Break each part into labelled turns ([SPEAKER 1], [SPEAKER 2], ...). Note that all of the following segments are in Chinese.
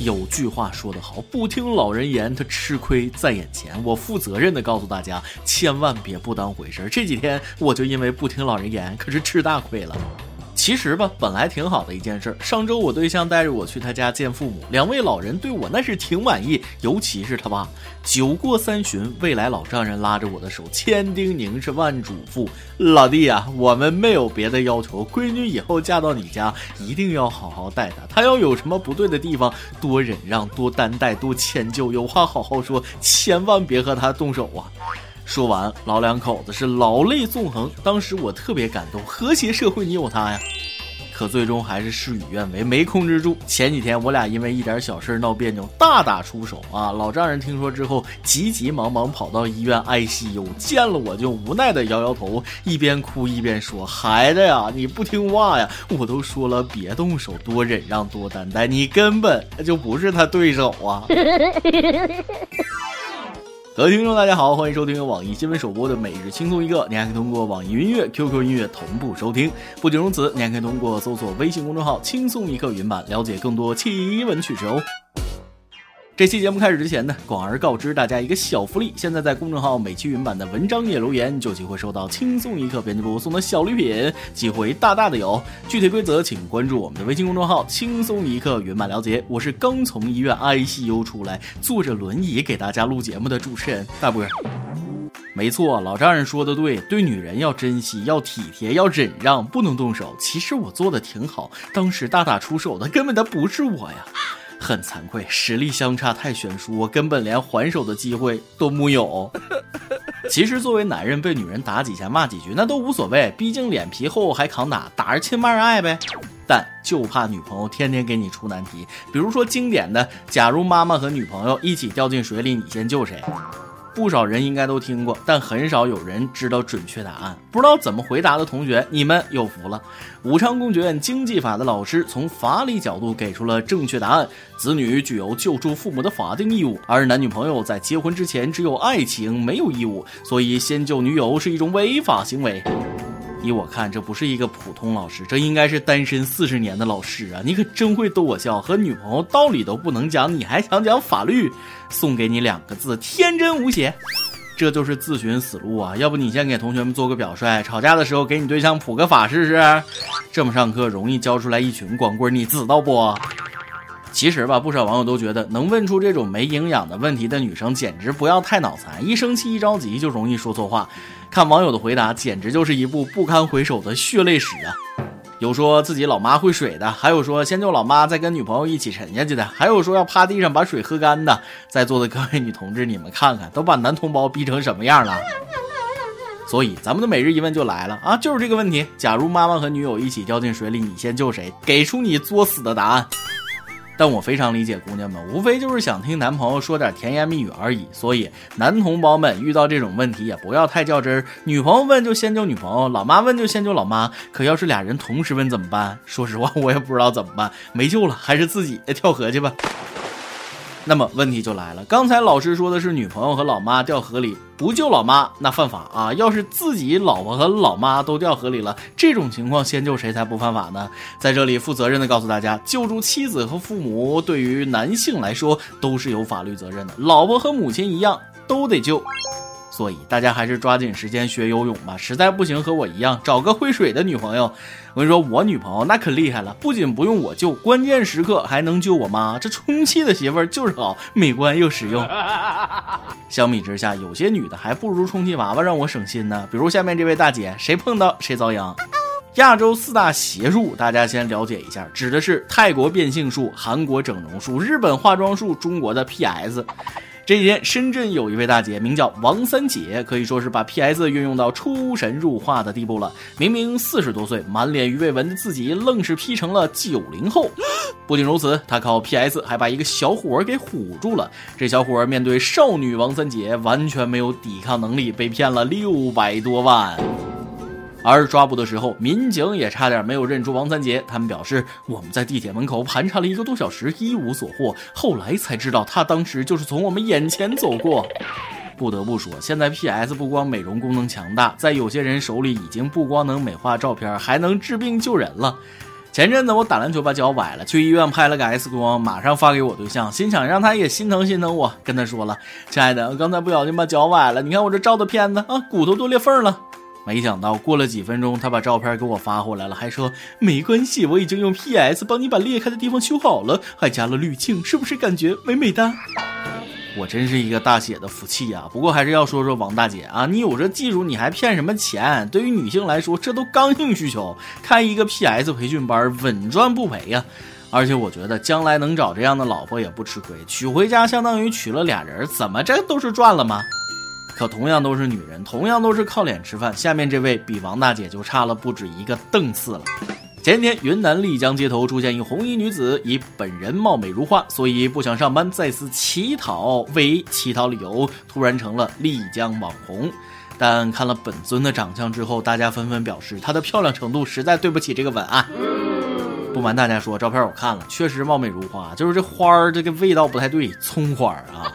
[SPEAKER 1] 有句话说得好，不听老人言，他吃亏在眼前。我负责任的告诉大家，千万别不当回事儿。这几天我就因为不听老人言，可是吃大亏了。其实吧，本来挺好的一件事儿。上周我对象带着我去他家见父母，两位老人对我那是挺满意，尤其是他爸。酒过三巡，未来老丈人拉着我的手，千叮咛是万嘱咐：“老弟呀，我们没有别的要求，闺女以后嫁到你家，一定要好好待她。她要有什么不对的地方，多忍让，多担待，多迁就，有话好好说，千万别和她动手啊！”说完，老两口子是老泪纵横。当时我特别感动，和谐社会你有他呀。可最终还是事与愿违，没控制住。前几天我俩因为一点小事闹别扭，大打出手啊！老丈人听说之后，急急忙忙跑到医院 ICU，见了我就无奈的摇摇头，一边哭一边说：“孩子呀，你不听话呀！我都说了别动手，多忍让，多担待，你根本就不是他对手啊！” 各位听众，大家好，欢迎收听由网易新闻首播的《每日轻松一刻》，你还可以通过网易云音乐、QQ 音乐同步收听。不仅如此，你还可以通过搜索微信公众号“轻松一刻”云版了解更多奇闻趣事哦。这期节目开始之前呢，广而告知大家一个小福利：现在在公众号每期云版的文章页留言，就有机会收到轻松一刻编辑部送的小礼品，机会大大的有。具体规则请关注我们的微信公众号“轻松一刻”云版了解。我是刚从医院 ICU 出来，坐着轮椅给大家录节目的主持人大波。没错，老丈人说的对，对女人要珍惜，要体贴，要忍让，不能动手。其实我做的挺好，当时大打出手的根本他不是我呀。很惭愧，实力相差太悬殊，我根本连还手的机会都木有。其实作为男人，被女人打几下、骂几句那都无所谓，毕竟脸皮厚还扛打，打着亲骂着爱呗。但就怕女朋友天天给你出难题，比如说经典的：假如妈妈和女朋友一起掉进水里，你先救谁？不少人应该都听过，但很少有人知道准确答案。不知道怎么回答的同学，你们有福了！武昌工学院经济法的老师从法理角度给出了正确答案：子女具有救助父母的法定义务，而男女朋友在结婚之前只有爱情没有义务，所以先救女友是一种违法行为。依我看，这不是一个普通老师，这应该是单身四十年的老师啊！你可真会逗我笑，和女朋友道理都不能讲，你还想讲法律？送给你两个字：天真无邪。这就是自寻死路啊！要不你先给同学们做个表率，吵架的时候给你对象普个法试试？这么上课容易教出来一群光棍，你知道不？其实吧，不少网友都觉得能问出这种没营养的问题的女生，简直不要太脑残，一生气一着急就容易说错话。看网友的回答，简直就是一部不堪回首的血泪史啊！有说自己老妈会水的，还有说先救老妈再跟女朋友一起沉下去的，还有说要趴地上把水喝干的。在座的各位女同志，你们看看，都把男同胞逼成什么样了？所以咱们的每日一问就来了啊，就是这个问题：假如妈妈和女友一起掉进水里，你先救谁？给出你作死的答案。但我非常理解姑娘们，无非就是想听男朋友说点甜言蜜语而已。所以男同胞们遇到这种问题也不要太较真儿，女朋友问就先救女朋友，老妈问就先救老妈。可要是俩人同时问怎么办？说实话，我也不知道怎么办，没救了，还是自己跳河去吧。那么问题就来了，刚才老师说的是女朋友和老妈掉河里不救老妈那犯法啊，要是自己老婆和老妈都掉河里了，这种情况先救谁才不犯法呢？在这里负责任的告诉大家，救助妻子和父母对于男性来说都是有法律责任的，老婆和母亲一样都得救。所以大家还是抓紧时间学游泳吧，实在不行和我一样找个会水的女朋友。我跟你说，我女朋友那可厉害了，不仅不用我救，关键时刻还能救我妈。这充气的媳妇儿就是好，美观又实用。相比之下，有些女的还不如充气娃娃让我省心呢。比如下面这位大姐，谁碰到谁遭殃。亚洲四大邪术，大家先了解一下，指的是泰国变性术、韩国整容术、日本化妆术、中国的 PS。这几天，深圳有一位大姐名叫王三姐，可以说是把 PS 运用到出神入化的地步了。明明四十多岁，满脸鱼尾纹的自己，愣是 P 成了九零后。不仅如此，她靠 PS 还把一个小伙儿给唬住了。这小伙儿面对少女王三姐，完全没有抵抗能力，被骗了六百多万。而抓捕的时候，民警也差点没有认出王三杰。他们表示，我们在地铁门口盘查了一个多小时，一无所获。后来才知道，他当时就是从我们眼前走过。不得不说，现在 PS 不光美容功能强大，在有些人手里已经不光能美化照片，还能治病救人了。前阵子我打篮球把脚崴了，去医院拍了个 X 光，马上发给我对象，心想让他也心疼心疼我，跟他说了：“亲爱的，刚才不小心把脚崴了，你看我这照的片子啊，骨头都裂缝了。”没想到过了几分钟，他把照片给我发回来了，还说没关系，我已经用 PS 帮你把裂开的地方修好了，还加了滤镜，是不是感觉美美哒？我真是一个大写的福气呀！不过还是要说说王大姐啊，你有这技术，你还骗什么钱？对于女性来说，这都刚性需求。开一个 PS 培训班，稳赚不赔呀！而且我觉得将来能找这样的老婆也不吃亏，娶回家相当于娶了俩人，怎么着都是赚了吗？可同样都是女人，同样都是靠脸吃饭，下面这位比王大姐就差了不止一个档次了。前天，云南丽江街头出现一红衣女子，以本人貌美如花，所以不想上班，再次乞讨为乞讨理由，突然成了丽江网红。但看了本尊的长相之后，大家纷纷表示她的漂亮程度实在对不起这个吻啊！不瞒大家说，照片我看了，确实貌美如花，就是这花儿这个味道不太对，葱花儿啊。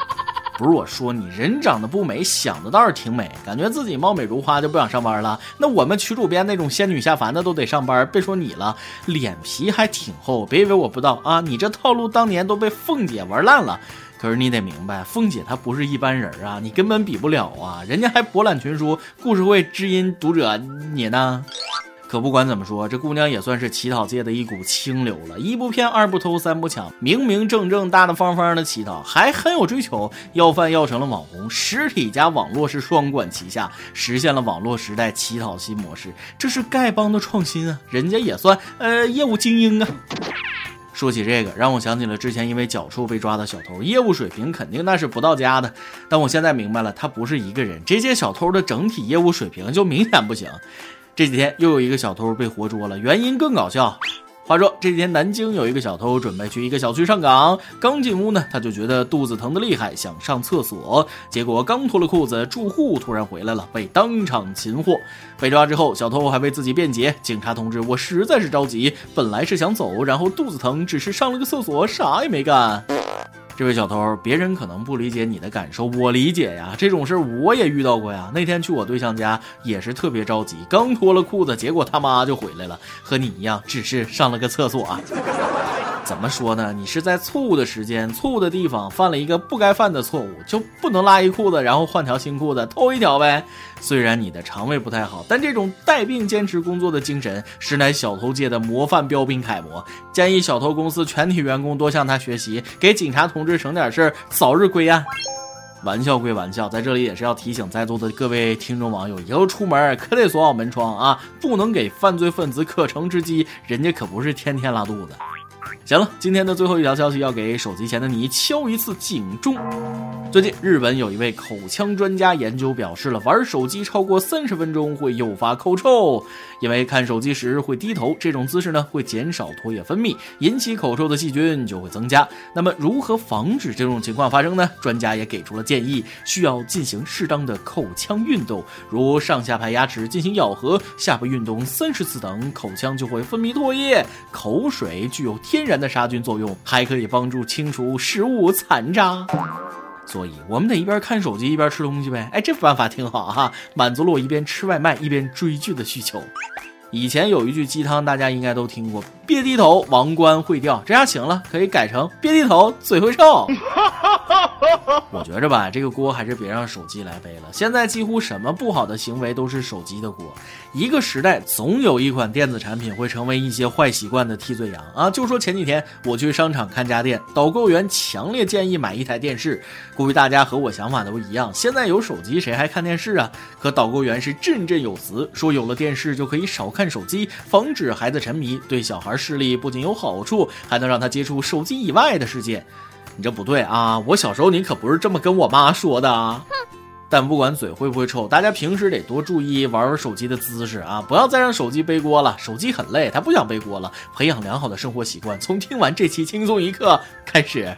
[SPEAKER 1] 不是我说你人长得不美，想的倒是挺美，感觉自己貌美如花就不想上班了。那我们曲主编那种仙女下凡的都得上班，别说你了，脸皮还挺厚。别以为我不知道啊，你这套路当年都被凤姐玩烂了。可是你得明白，凤姐她不是一般人啊，你根本比不了啊，人家还博览群书，故事会知音读者，你呢？可不管怎么说，这姑娘也算是乞讨界的一股清流了。一不骗，二不偷，三不抢，明明正正、大大方方的乞讨，还很有追求，要饭要成了网红，实体加网络是双管齐下，实现了网络时代乞讨新模式。这是丐帮的创新啊！人家也算呃业务精英啊。说起这个，让我想起了之前因为脚臭被抓的小偷，业务水平肯定那是不到家的。但我现在明白了，他不是一个人，这些小偷的整体业务水平就明显不行。这几天又有一个小偷被活捉了，原因更搞笑。话说这几天南京有一个小偷准备去一个小区上岗，刚进屋呢，他就觉得肚子疼得厉害，想上厕所。结果刚脱了裤子，住户突然回来了，被当场擒获。被抓之后，小偷还为自己辩解：“警察同志，我实在是着急，本来是想走，然后肚子疼，只是上了个厕所，啥也没干。”这位小偷，别人可能不理解你的感受，我理解呀。这种事我也遇到过呀。那天去我对象家也是特别着急，刚脱了裤子，结果他妈就回来了，和你一样，只是上了个厕所啊。怎么说呢？你是在错误的时间、错误的地方犯了一个不该犯的错误，就不能拉一裤子，然后换条新裤子，偷一条呗？虽然你的肠胃不太好，但这种带病坚持工作的精神，实乃小偷界的模范标兵楷模。建议小偷公司全体员工多向他学习，给警察同志省点事儿，早日归案。玩笑归玩笑，在这里也是要提醒在座的各位听众网友，以后出门可得锁好门窗啊，不能给犯罪分子可乘之机，人家可不是天天拉肚子。行了，今天的最后一条消息要给手机前的你敲一次警钟。最近，日本有一位口腔专家研究表示了，玩手机超过三十分钟会诱发口臭，因为看手机时会低头，这种姿势呢会减少唾液分泌，引起口臭的细菌就会增加。那么，如何防止这种情况发生呢？专家也给出了建议，需要进行适当的口腔运动，如上下排牙齿进行咬合，下巴运动三十次等，口腔就会分泌唾液。口水具有天天然的杀菌作用，还可以帮助清除食物残渣。所以，我们得一边看手机一边吃东西呗。哎，这办法挺好哈，满足了我一边吃外卖一边追剧的需求。以前有一句鸡汤，大家应该都听过：别低头，王冠会掉。这下行了，可以改成别低头，嘴会臭。我觉着吧，这个锅还是别让手机来背了。现在几乎什么不好的行为都是手机的锅。一个时代总有一款电子产品会成为一些坏习惯的替罪羊啊！就说前几天我去商场看家电，导购员强烈建议买一台电视。估计大家和我想法都一样，现在有手机谁还看电视啊？可导购员是振振有词，说有了电视就可以少看手机，防止孩子沉迷，对小孩视力不仅有好处，还能让他接触手机以外的世界。你这不对啊！我小时候你可不是这么跟我妈说的啊！但不管嘴会不会臭，大家平时得多注意玩手机的姿势啊！不要再让手机背锅了，手机很累，他不想背锅了。培养良好的生活习惯，从听完这期轻松一刻开始。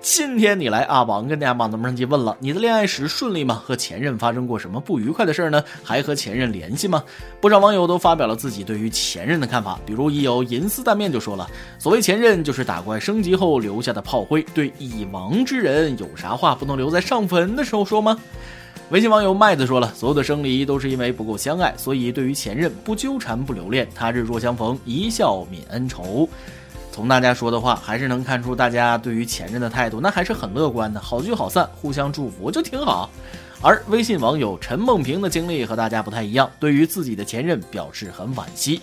[SPEAKER 1] 今天你来阿王跟大家马子们上去问了，你的恋爱史顺利吗？和前任发生过什么不愉快的事儿呢？还和前任联系吗？不少网友都发表了自己对于前任的看法，比如已有银丝蛋面就说了，所谓前任就是打怪升级后留下的炮灰，对已亡之人有啥话不能留在上坟的时候说吗？微信网友麦子说了，所有的生离都是因为不够相爱，所以对于前任不纠缠不留恋，他日若相逢，一笑泯恩仇。从大家说的话，还是能看出大家对于前任的态度，那还是很乐观的，好聚好散，互相祝福就挺好。而微信网友陈梦萍的经历和大家不太一样，对于自己的前任表示很惋惜。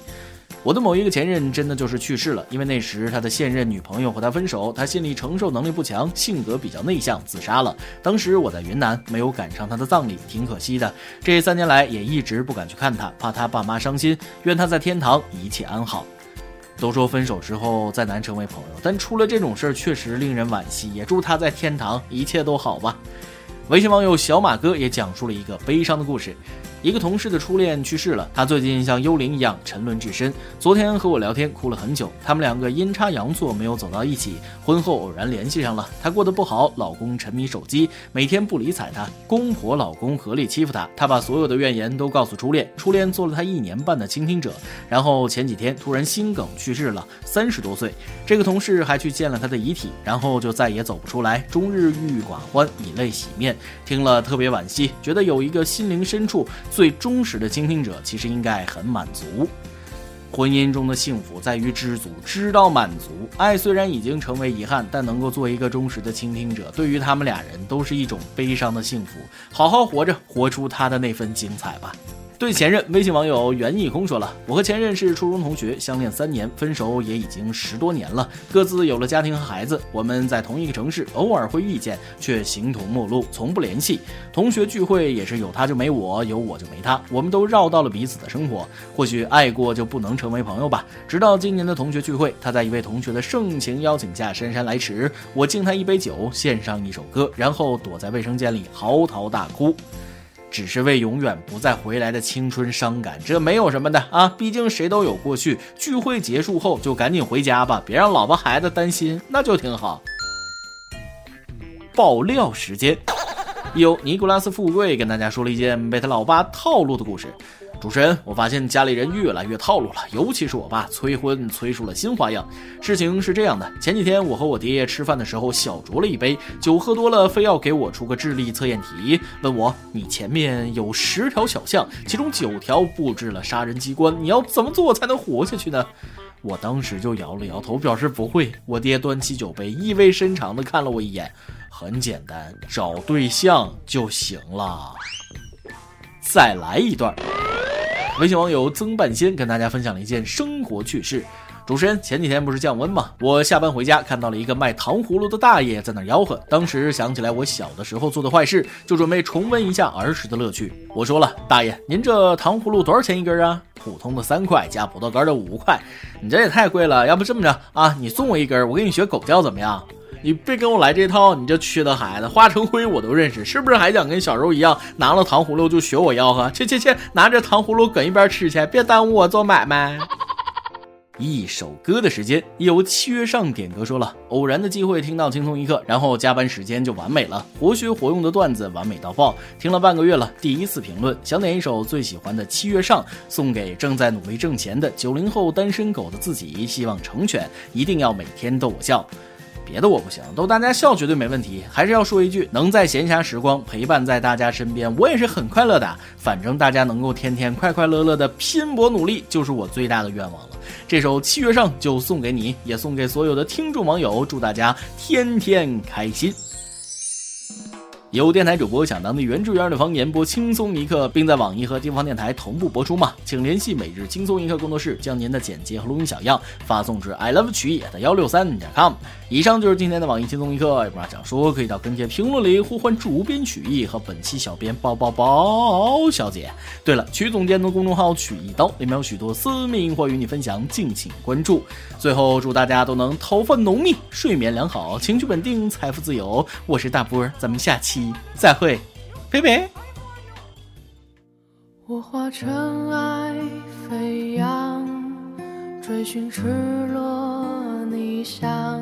[SPEAKER 1] 我的某一个前任真的就是去世了，因为那时他的现任女朋友和他分手，他心理承受能力不强，性格比较内向，自杀了。当时我在云南，没有赶上他的葬礼，挺可惜的。这三年来也一直不敢去看他，怕他爸妈伤心。愿他在天堂一切安好。都说分手之后再难成为朋友，但出了这种事儿确实令人惋惜。也祝他在天堂一切都好吧。微信网友小马哥也讲述了一个悲伤的故事。一个同事的初恋去世了，他最近像幽灵一样沉沦至深。昨天和我聊天，哭了很久。他们两个阴差阳错没有走到一起，婚后偶然联系上了。她过得不好，老公沉迷手机，每天不理睬她，公婆老公合力欺负她。她把所有的怨言都告诉初恋，初恋做了她一年半的倾听者。然后前几天突然心梗去世了，三十多岁。这个同事还去见了他的遗体，然后就再也走不出来，终日郁郁寡欢，以泪洗面。听了特别惋惜，觉得有一个心灵深处。最忠实的倾听者其实应该很满足。婚姻中的幸福在于知足，知道满足。爱虽然已经成为遗憾，但能够做一个忠实的倾听者，对于他们俩人都是一种悲伤的幸福。好好活着，活出他的那份精彩吧。对前任，微信网友袁一空说了：“我和前任是初中同学，相恋三年，分手也已经十多年了，各自有了家庭和孩子。我们在同一个城市，偶尔会遇见，却形同陌路，从不联系。同学聚会也是有他就没我，有我就没他，我们都绕到了彼此的生活。或许爱过就不能成为朋友吧。直到今年的同学聚会，他在一位同学的盛情邀请下姗姗来迟，我敬他一杯酒，献上一首歌，然后躲在卫生间里嚎啕大哭。”只是为永远不再回来的青春伤感，这没有什么的啊，毕竟谁都有过去。聚会结束后就赶紧回家吧，别让老婆孩子担心，那就挺好。爆料时间，有尼古拉斯富贵跟大家说了一件被他老爸套路的故事。主持人，我发现家里人越来越套路了，尤其是我爸催婚催出了新花样。事情是这样的，前几天我和我爹吃饭的时候小酌了一杯酒，喝多了非要给我出个智力测验题，问我你前面有十条小巷，其中九条布置了杀人机关，你要怎么做才能活下去呢？我当时就摇了摇头，表示不会。我爹端起酒杯，意味深长地看了我一眼，很简单，找对象就行了。再来一段。微信网友曾半仙跟大家分享了一件生活趣事。主持人，前几天不是降温吗？我下班回家看到了一个卖糖葫芦的大爷在那吆喝。当时想起来我小的时候做的坏事，就准备重温一下儿时的乐趣。我说了，大爷，您这糖葫芦多少钱一根啊？普通的三块，加葡萄干的五块。你这也太贵了，要不这么着啊？你送我一根，我给你学狗叫怎么样？你别跟我来这套，你这缺德孩子，华成辉我都认识，是不是还想跟小时候一样拿了糖葫芦就学我吆喝？去去去，拿着糖葫芦搁一边吃去，别耽误我做买卖。一首歌的时间，有七月上点歌说了，偶然的机会听到轻松一刻，然后加班时间就完美了，活学活用的段子完美到爆，听了半个月了，第一次评论，想点一首最喜欢的七月上，送给正在努力挣钱的九零后单身狗的自己，希望成全，一定要每天逗我笑。别的我不行，逗大家笑绝对没问题。还是要说一句，能在闲暇时光陪伴在大家身边，我也是很快乐的。反正大家能够天天快快乐乐的拼搏努力，就是我最大的愿望了。这首《七月上》就送给你，也送给所有的听众网友，祝大家天天开心。有电台主播想当地原汁原味的方言播轻松一刻，并在网易和地方电台同步播出吗？请联系每日轻松一刻工作室，将您的简介和录音小样发送至 i love 曲野的幺六三点 com。以上就是今天的网易轻松一刻，有啥想说可以到跟帖评论里呼唤主编曲艺和本期小编包包包小姐。对了，曲总监的公众号曲一刀里面有许多私密或与你分享，敬请关注。最后祝大家都能头发浓密，睡眠良好，情绪稳定，财富自由。我是大波，咱们下期。再会，拜拜。
[SPEAKER 2] 我化尘埃飞扬，追寻赤裸逆翔，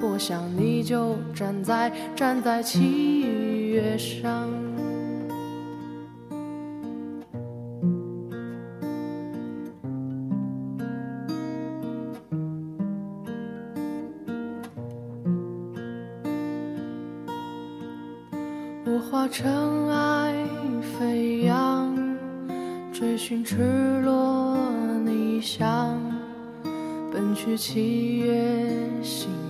[SPEAKER 2] 我想你就站在站在七月上。我化尘埃飞扬，追寻赤裸逆翔，奔去七月心。